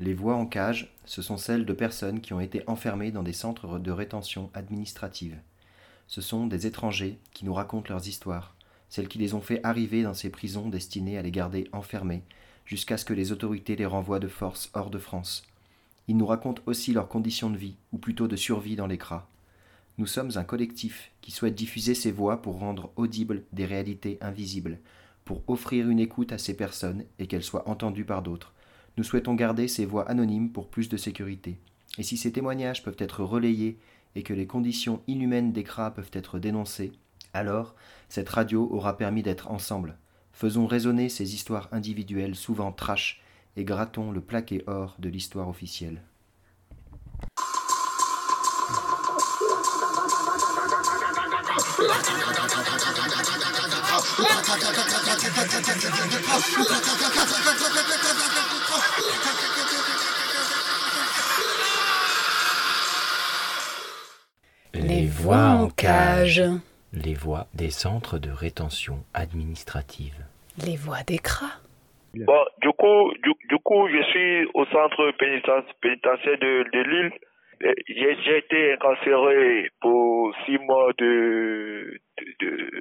Les voix en cage, ce sont celles de personnes qui ont été enfermées dans des centres de rétention administrative. Ce sont des étrangers qui nous racontent leurs histoires, celles qui les ont fait arriver dans ces prisons destinées à les garder enfermés, jusqu'à ce que les autorités les renvoient de force hors de France. Ils nous racontent aussi leurs conditions de vie, ou plutôt de survie dans les cras. Nous sommes un collectif qui souhaite diffuser ces voix pour rendre audibles des réalités invisibles, pour offrir une écoute à ces personnes et qu'elles soient entendues par d'autres. Nous souhaitons garder ces voix anonymes pour plus de sécurité. Et si ces témoignages peuvent être relayés et que les conditions inhumaines des cras peuvent être dénoncées, alors cette radio aura permis d'être ensemble. Faisons résonner ces histoires individuelles souvent trash et grattons le plaqué or de l'histoire officielle. Les voix en cage. Les voix des centres de rétention administrative. Les voix des cras. Bon, du coup, du, du coup, je suis au centre pénitentiaire de, de Lille. J'ai été incarcéré pour six mois de, de, de-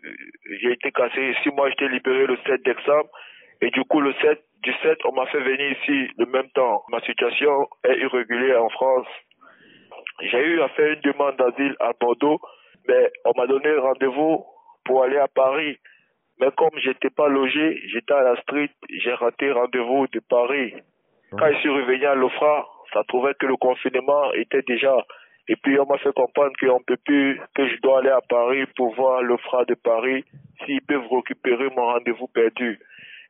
j'ai été cassé six mois, été libéré le 7 décembre. Et du coup, le 7, du 7, on m'a fait venir ici le même temps. Ma situation est irrégulière en France. J'ai eu à faire une demande d'asile à Bordeaux, mais on m'a donné rendez-vous pour aller à Paris. Mais comme j'étais pas logé, j'étais à la street, j'ai raté rendez-vous de Paris. Quand je suis revenu à l'OFRA, ça trouvait que le confinement était déjà. Et puis on m'a fait comprendre qu'on peut plus, que je dois aller à Paris pour voir l'OFRA de Paris, s'ils peuvent récupérer mon rendez-vous perdu.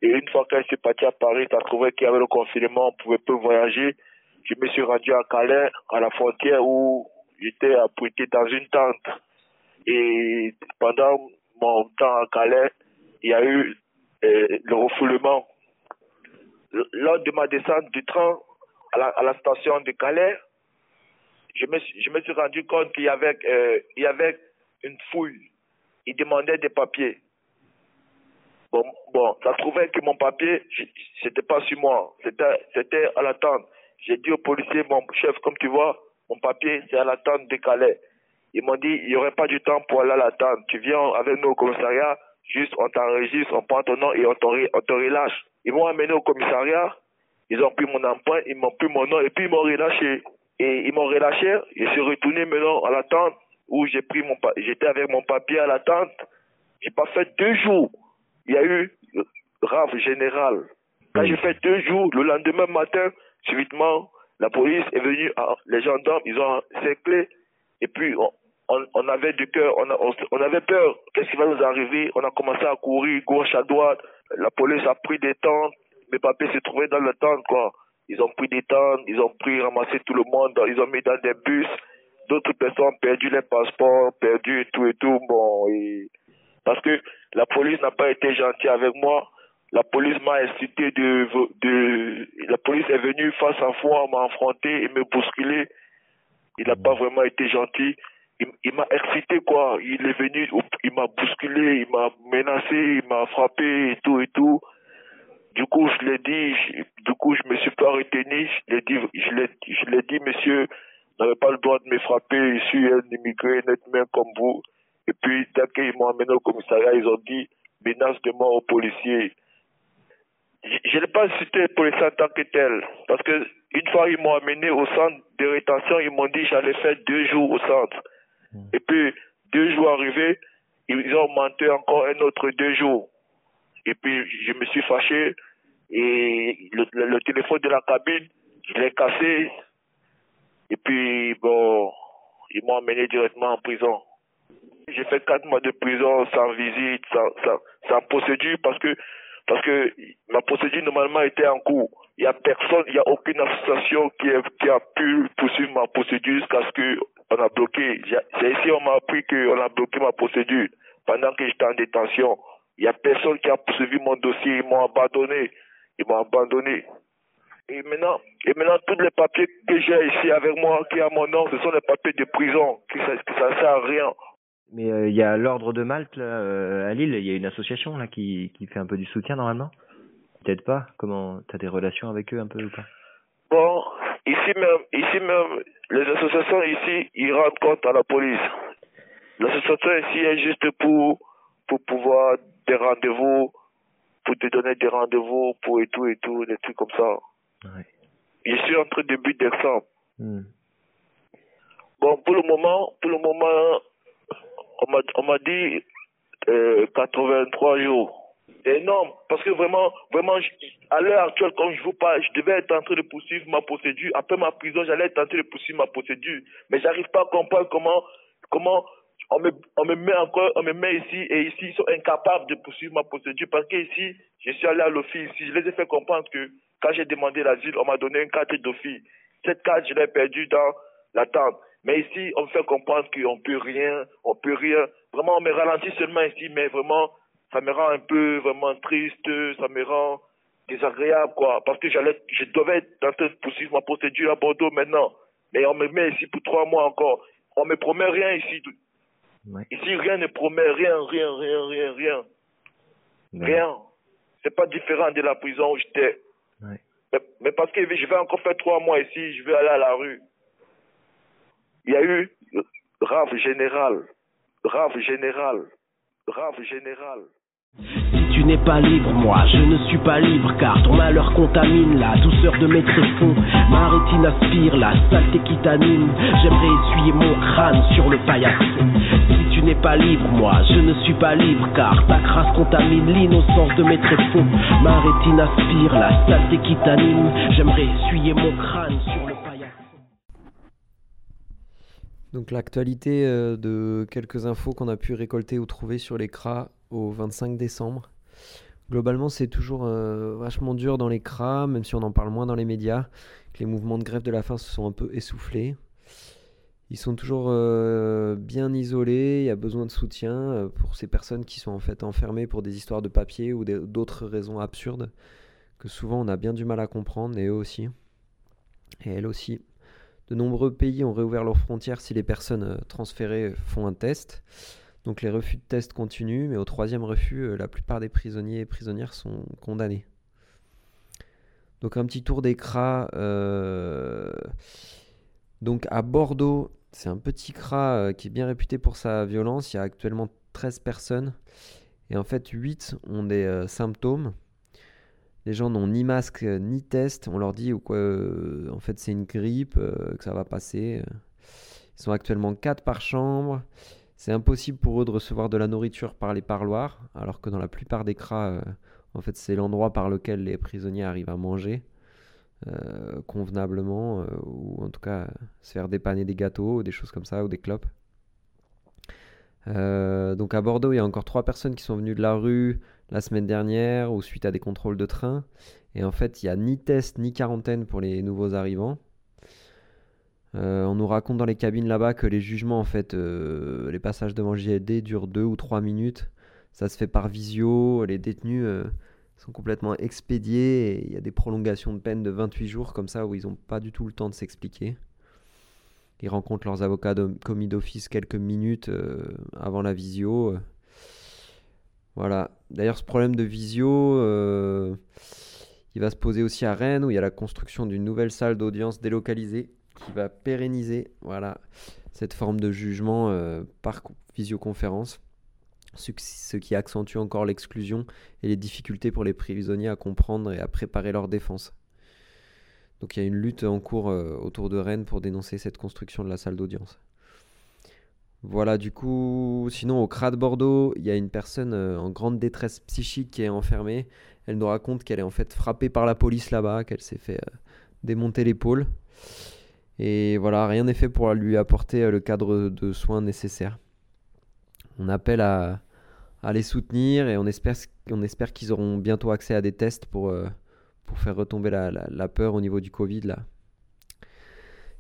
Et une fois que je suis parti à Paris, ça trouvait qu'il y avait le confinement, on pouvait plus voyager. Je me suis rendu à Calais, à la frontière où j'étais abrité dans une tente. Et pendant mon temps à Calais, il y a eu euh, le refoulement. Lors de ma descente du train à la, à la station de Calais, je me, suis- je me suis rendu compte qu'il y avait, euh, y avait une fouille. Ils demandaient des papiers. Bon, bon, ça trouvait que mon papier, c'était pas sur moi. C'était, à l'attente. J'ai dit au policier, mon chef, comme tu vois, mon papier, c'est à l'attente de Calais. Ils m'ont dit, il n'y aurait pas du temps pour aller à l'attente. Tu viens avec nous au commissariat, juste on t'enregistre, on prend ton nom et on te, relâche. Ils m'ont amené au commissariat, ils ont pris mon empreinte, ils m'ont pris mon nom et puis ils m'ont relâché. Et ils m'ont relâché, je suis retourné maintenant à l'attente où j'ai pris mon j'étais avec mon papier à l'attente. J'ai pas fait deux jours. Il y a eu rave général. Quand j'ai fait deux jours, le lendemain matin, subitement, la police est venue, les gendarmes, ils ont cerclé, et puis on, on, on avait du cœur, on, a- on, on avait peur, qu'est-ce qui va nous arriver? On a commencé à courir gauche à droite, la police a pris des tentes, mes papiers se trouvaient dans le tente, quoi. Ils ont pris des tentes, ils ont pris, ramassé tout le monde, ils ont mis dans des bus, d'autres personnes ont perdu les passeports, perdu tout et tout, bon, et parce que la police n'a pas été gentille avec moi. La police m'a incité de, de, la police est venue face à face, m'a affronté et me bousculer. Il n'a pas vraiment été gentil. Il, il m'a excité quoi. Il est venu, il m'a bousculé, il m'a menacé, il m'a frappé et tout et tout. Du coup, je l'ai dit, je- du coup, je me suis pas retenu. Je l'ai dit, je l'ai, dit, monsieur, vous n'avez pas le droit de me frapper. Je suis un immigré, même comme vous. Et puis, dès qu'ils m'ont amené au commissariat, ils ont dit menace de mort aux policiers. Je je n'ai pas cité les policiers en tant que tel. Parce que une fois, ils m'ont amené au centre de rétention, ils m'ont dit j'allais faire deux jours au centre. Et puis, deux jours arrivés, ils ont augmenté encore un autre deux jours. Et puis, je me suis fâché. Et le, le- le téléphone de la cabine, je l'ai cassé. Et puis, bon, ils m'ont amené directement en prison. J'ai fait quatre mois de prison sans visite, sans, sans, procédure parce que parce que ma procédure normalement était en cours. Il y a personne, il y a aucune association qui a, pu poursuivre ma procédure jusqu'à ce que on a bloqué. C'est ici on m'a appris qu'on a bloqué ma procédure pendant que j'étais en détention. Il y a personne qui a poursuivi mon dossier, ils m'ont abandonné. Ils m'ont abandonné. Et maintenant, et maintenant, tous les papiers que j'ai ici avec moi, qui a mon nom, ce sont les papiers de prison, qui ça, ça sert à rien. Mais euh, il y a l'ordre de Malte là, euh, à Lille, il y a une association là qui, qui fait un peu du soutien normalement. Peut-être pas. Comment t'as des relations avec eux un peu ou pas? Bon, ici même, ici même, les associations ici, ils rendent compte à la police. L'association ici est juste pour, pour pouvoir des rendez-vous, pour te donner des rendez-vous, pour et tout et tout, des trucs comme ça. Ouais. Je suis en train de but d'exemple. Hmm. Bon, pour le moment, pour le moment, on m'a, dit euh, 83 jours. C'est énorme, parce que vraiment, vraiment, à l'heure actuelle, quand je vous parle, je devais être en train de poursuivre ma procédure. Après ma prison, j'allais être en train de poursuivre ma procédure. Mais j'arrive pas à comprendre comment, comment on me, on me met encore, on me met ici et ici, ils sont incapables de poursuivre ma procédure parce que ici, je suis allé à l'office, je les ai fait comprendre que quand j'ai demandé l'asile, on m'a donné une carte d'office. Cette carte, je l'ai perdue dans l'attente. Mais ici, on me fait comprendre qu'on peut rien, on peut rien. Vraiment, on me ralentit seulement ici, mais vraiment, ça me rend un peu vraiment triste, ça me rend désagréable, quoi. Parce que j'allais, je devais être en train de poursuivre ma procédure à Bordeaux maintenant. Mais on me met ici pour trois mois encore. On me promet rien ici. Ouais. Ici, rien ne promet, rien, rien, rien, rien, rien. Ouais. Rien. C'est pas différent de la prison où j'étais. Ouais. Mais, mais parce que je vais encore faire trois mois ici, je vais aller à la rue. Il y a eu rave général, rave général, rave général. Si tu n'es pas libre, moi je ne suis pas libre car ton malheur contamine la douceur de mes tréfonds. Ma rétine aspire la saleté qui t'anime. J'aimerais essuyer mon crâne sur le paillasson. Si tu n'es pas libre, moi je ne suis pas libre car ta crasse contamine l'innocence de mes tréfonds. Ma rétine aspire la saleté qui t'anime. J'aimerais essuyer mon crâne sur Donc l'actualité euh, de quelques infos qu'on a pu récolter ou trouver sur les CRA au 25 décembre. Globalement, c'est toujours euh, vachement dur dans les CRA, même si on en parle moins dans les médias, que les mouvements de grève de la faim se sont un peu essoufflés. Ils sont toujours euh, bien isolés, il y a besoin de soutien pour ces personnes qui sont en fait enfermées pour des histoires de papier ou d'autres raisons absurdes que souvent on a bien du mal à comprendre, et eux aussi. Et elles aussi. De nombreux pays ont réouvert leurs frontières si les personnes euh, transférées font un test. Donc les refus de test continuent, mais au troisième refus, euh, la plupart des prisonniers et prisonnières sont condamnés. Donc un petit tour euh, Donc à Bordeaux, c'est un petit CRA euh, qui est bien réputé pour sa violence. Il y a actuellement 13 personnes. Et en fait, 8 ont des euh, symptômes. Les gens n'ont ni masque euh, ni test. On leur dit ou euh, en fait c'est une grippe, euh, que ça va passer. Ils sont actuellement 4 par chambre. C'est impossible pour eux de recevoir de la nourriture par les parloirs, alors que dans la plupart des cras, en fait c'est l'endroit par lequel les prisonniers arrivent à manger convenablement, ou en tout cas se faire dépanner des gâteaux, des choses comme ça, ou des clopes. Donc à Bordeaux, il y a encore trois personnes qui sont venues de la rue la semaine dernière ou suite à des contrôles de train. Et en fait, il n'y a ni test ni quarantaine pour les nouveaux arrivants. Euh, on nous raconte dans les cabines là-bas que les jugements, en fait, euh, les passages devant JLD durent deux ou trois minutes. Ça se fait par visio. Les détenus euh, sont complètement expédiés. Il y a des prolongations de peine de 28 jours comme ça où ils n'ont pas du tout le temps de s'expliquer. Ils rencontrent leurs avocats de commis d'office quelques minutes avant la visio. Voilà. D'ailleurs, ce problème de visio, euh, il va se poser aussi à Rennes où il y a la construction d'une nouvelle salle d'audience délocalisée qui va pérenniser voilà, cette forme de jugement euh, par co- visioconférence, ce, qui- ce qui accentue encore l'exclusion et les difficultés pour les prisonniers à comprendre et à préparer leur défense. Donc il y a une lutte en cours euh, autour de Rennes pour dénoncer cette construction de la salle d'audience. Voilà, du coup, sinon au CRA de Bordeaux, il y a une personne euh, en grande détresse psychique qui est enfermée. Elle nous raconte qu'elle est en fait frappée par la police là-bas, qu'elle s'est fait euh, démonter l'épaule. Et voilà, rien n'est fait pour lui apporter euh, le cadre de soins nécessaire. On appelle à, les soutenir et on espère, qu'ils auront bientôt accès à des tests pour, faire retomber la, la- la peur au niveau du Covid là.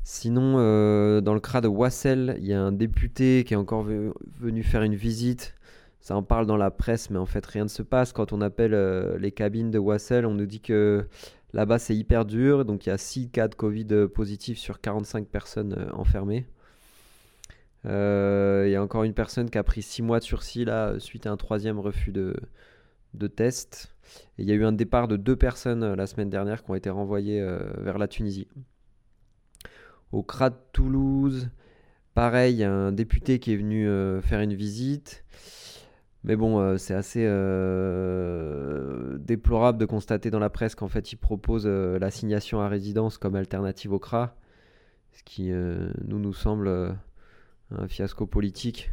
Sinon, euh, dans le CRA de Wassel, il y a un député qui est encore ve- venu faire une visite. Ça en parle dans la presse, mais en fait rien ne se passe. Quand on appelle euh, les cabines de Wassel, on nous dit que là-bas c'est hyper dur. Donc il y a 6 cas de Covid euh, positifs sur 45 personnes enfermées. Il y a encore une personne qui a pris 6 mois de sursis là, suite à un troisième refus de, test. Il y a eu un départ de deux personnes la semaine dernière qui ont été renvoyées vers la Tunisie. Au CRA de Toulouse, pareil, il y a un député qui est venu euh, faire une visite. Mais bon, euh, c'est assez euh, déplorable de constater dans la presse qu'en fait, il propose l'assignation à résidence comme alternative au CRA, ce qui nous nous semble un fiasco politique.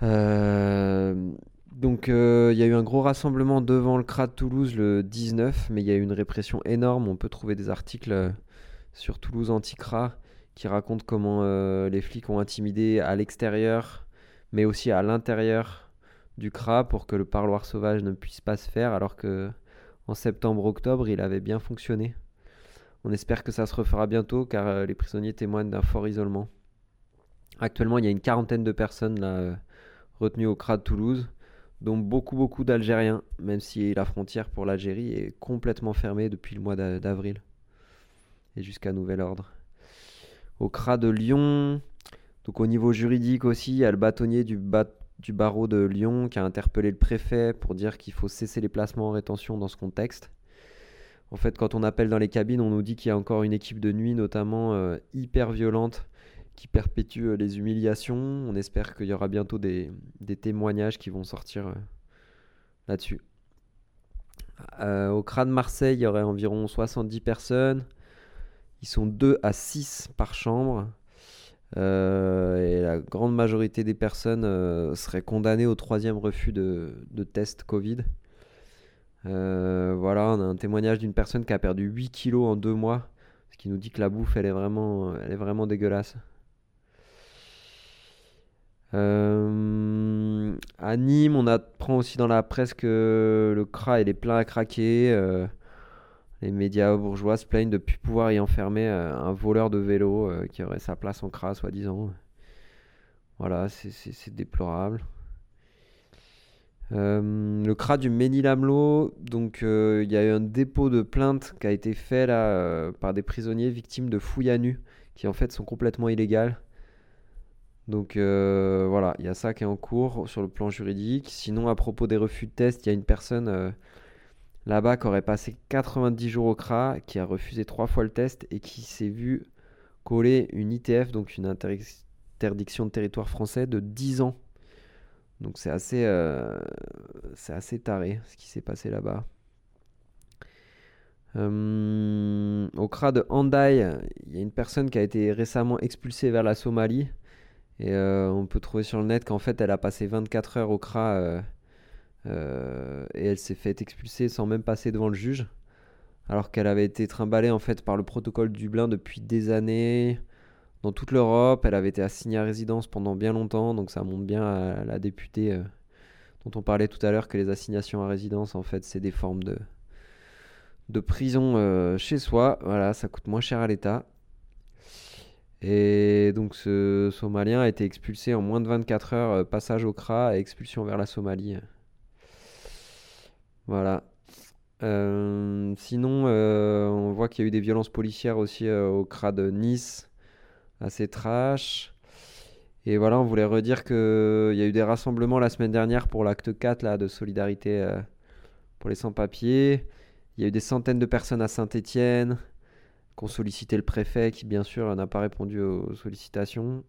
Donc, il y a eu un gros rassemblement devant le CRA de Toulouse le 19, mais il y a eu une répression énorme. On peut trouver des articles sur Toulouse Anti-CRA qui racontent comment euh, les flics ont intimidé à l'extérieur, mais aussi à l'intérieur du CRA pour que le parloir sauvage ne puisse pas se faire, alors que en septembre-octobre, il avait bien fonctionné. On espère que ça se refera bientôt, car euh, les prisonniers témoignent d'un fort isolement. Actuellement, il y a une quarantaine de personnes euh, retenues au CRA de Toulouse, dont beaucoup, beaucoup d'Algériens, même si la frontière pour l'Algérie est complètement fermée depuis le mois d'a- d'avril jusqu'à nouvel ordre. Au CRA de Lyon, donc au niveau juridique aussi, il y a le bâtonnier du, ba- du barreau de Lyon qui a interpellé le préfet pour dire qu'il faut cesser les placements en rétention dans ce contexte. En fait, quand on appelle dans les cabines, on nous dit qu'il y a encore une équipe de nuit, notamment euh, hyper violente, qui perpétue euh, les humiliations. On espère qu'il y aura bientôt des, témoignages qui vont sortir euh, là-dessus. Au CRA de Marseille, il y aurait environ 70 personnes. Ils sont 2 à 6 par chambre. Euh, et la grande majorité des personnes euh, seraient condamnées au troisième refus de, de test Covid. Euh, voilà, on a un témoignage d'une personne qui a perdu 8 kilos en deux mois, ce qui nous dit que la bouffe, elle est vraiment, elle est vraiment dégueulasse. À Nîmes, on apprend aussi dans la presse que le CRA il est plein à craquer. Les médias bourgeois se plaignent de ne plus pouvoir y enfermer euh, un voleur de vélo euh, qui aurait sa place en CRA, soi-disant. Voilà, c'est- déplorable. Euh, le CRA du Ménil-Amelot, donc il y a eu un dépôt de plainte qui a été fait par des prisonniers victimes de fouilles à nu, qui en fait sont complètement illégales. Donc voilà, il y a ça qui est en cours sur le plan juridique. Sinon, à propos des refus de test, il y a une personne là-bas qui aurait passé 90 jours au CRA, qui a refusé trois fois le test et qui s'est vu coller une ITF, donc une interdic- interdiction de territoire français, de 10 ans. Donc c'est assez, euh, c'est assez taré ce qui s'est passé là-bas. Euh, au CRA de Handaï, il y a une personne qui a été récemment expulsée vers la Somalie. Et euh, on peut trouver sur le net qu'en fait elle a passé 24 heures au CRA euh, et elle s'est fait expulser sans même passer devant le juge. Alors qu'elle avait été trimballée en fait par le protocole Dublin depuis des années dans toute l'Europe. Elle avait été assignée à résidence pendant bien longtemps, donc ça montre bien à la députée euh, dont on parlait tout à l'heure que les assignations à résidence en fait c'est des formes de, de prison euh, chez soi. Voilà, ça coûte moins cher à l'État. Et donc ce Somalien a été expulsé en moins de 24 heures, passage au CRA et expulsion vers la Somalie. Voilà. Euh, sinon, euh, on voit qu'il y a eu des violences policières aussi euh, au CRA de Nice, assez trash. Et voilà, on voulait redire qu'il y a eu des rassemblements la semaine dernière pour l'acte 4 là, de solidarité pour les sans-papiers. Il y a eu des centaines de personnes à Saint-Étienne qui ont sollicité le préfet qui, bien sûr, n'a pas répondu aux sollicitations.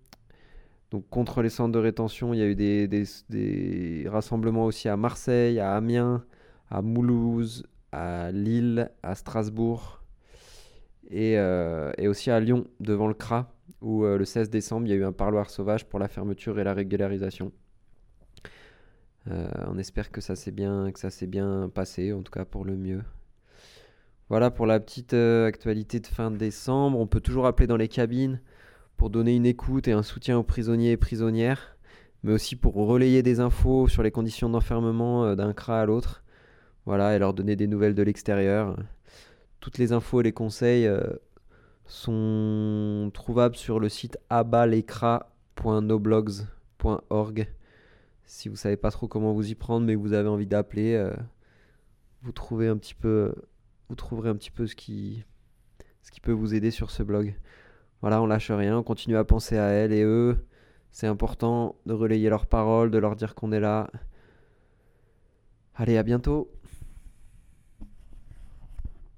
Donc, contre les centres de rétention, il y a eu des rassemblements aussi à Marseille, à Amiens, à Moulouse, à Lille, à Strasbourg et, euh, et aussi à Lyon, devant le CRA, où euh, le 16 décembre, il y a eu un parloir sauvage pour la fermeture et la régularisation. Euh, on espère que ça s'est bien, que ça s'est bien passé, en tout cas pour le mieux. Voilà pour la petite actualité de fin décembre. On peut toujours appeler dans les cabines pour donner une écoute et un soutien aux prisonniers et prisonnières, mais aussi pour relayer des infos sur les conditions d'enfermement d'un CRA à l'autre. Voilà, et leur donner des nouvelles de l'extérieur. Toutes les infos et les conseils euh, sont trouvables sur le site abalecra.noblogs.org. Si vous savez pas trop comment vous y prendre, mais que vous avez envie d'appeler, euh, vous trouverez un petit peu ce qui, ce qui peut vous aider sur ce blog. Voilà, on lâche rien, on continue à penser à elles et eux. C'est important de relayer leurs paroles, de leur dire qu'on est là. Allez, à bientôt.